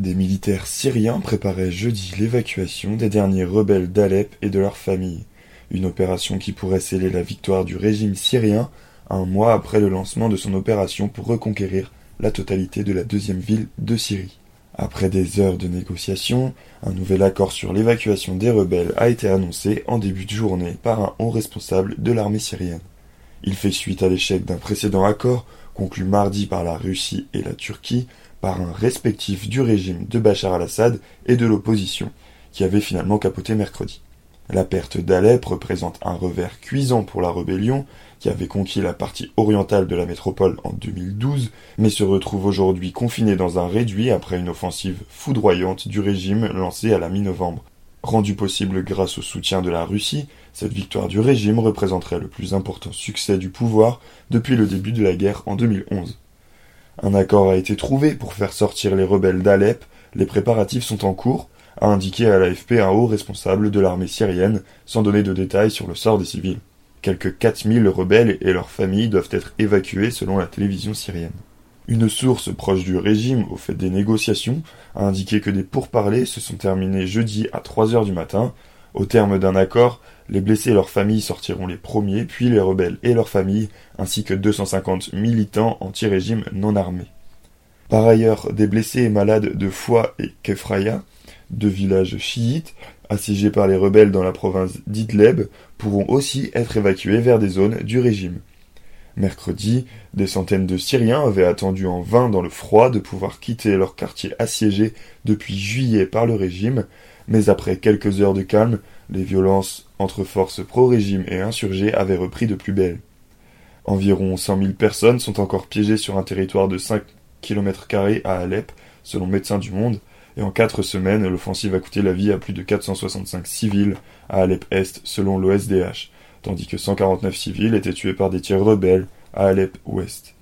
Des militaires syriens préparaient jeudi l'évacuation des derniers rebelles d'Alep et de leurs familles, une opération qui pourrait sceller la victoire du régime syrien un mois après le lancement de son opération pour reconquérir la totalité de la deuxième ville de Syrie. Après des heures de négociations, un nouvel accord sur l'évacuation des rebelles a été annoncé en début de journée par un haut responsable de l'armée syrienne. Il fait suite à l'échec d'un précédent accord conclu mardi par la Russie et la Turquie par un respectif du régime de Bachar al-Assad et de l'opposition, qui avait finalement capoté mercredi. La perte d'Alep représente un revers cuisant pour la rébellion, qui avait conquis la partie orientale de la métropole en 2012, mais se retrouve aujourd'hui confinée dans un réduit après une offensive foudroyante du régime lancée à la mi-novembre. Rendue possible grâce au soutien de la Russie, cette victoire du régime représenterait le plus important succès du pouvoir depuis le début de la guerre en 2011. Un accord a été trouvé pour faire sortir les rebelles d'Alep, les préparatifs sont en cours, a indiqué à l'AFP un haut responsable de l'armée syrienne, sans donner de détails sur le sort des civils. Quelques 4000 rebelles et leurs familles doivent être évacués selon la télévision syrienne. Une source proche du régime au fait des négociations a indiqué que des pourparlers se sont terminés jeudi à 3 heures du matin. Au terme d'un accord, les blessés et leurs familles sortiront les premiers, puis les rebelles et leurs familles, ainsi que 250 militants anti-régime non armés. Par ailleurs, des blessés et malades de Foix et Kefraya, deux villages chiites, assiégés par les rebelles dans la province d'Idleb, pourront aussi être évacués vers des zones du régime. Mercredi, des centaines de Syriens avaient attendu en vain dans le froid de pouvoir quitter leur quartier assiégé depuis juillet par le régime, mais après quelques heures de calme, les violences entre forces pro-régime et insurgés avaient repris de plus belle. Environ cent mille personnes sont encore piégées sur un territoire de cinq kilomètres carrés à Alep, selon Médecins du Monde, et en quatre semaines, l'offensive a coûté la vie à plus de 465 civils à Alep-Est, selon l'OSDH, tandis que 149 civils étaient tués par des tirs rebelles à Alep-Ouest.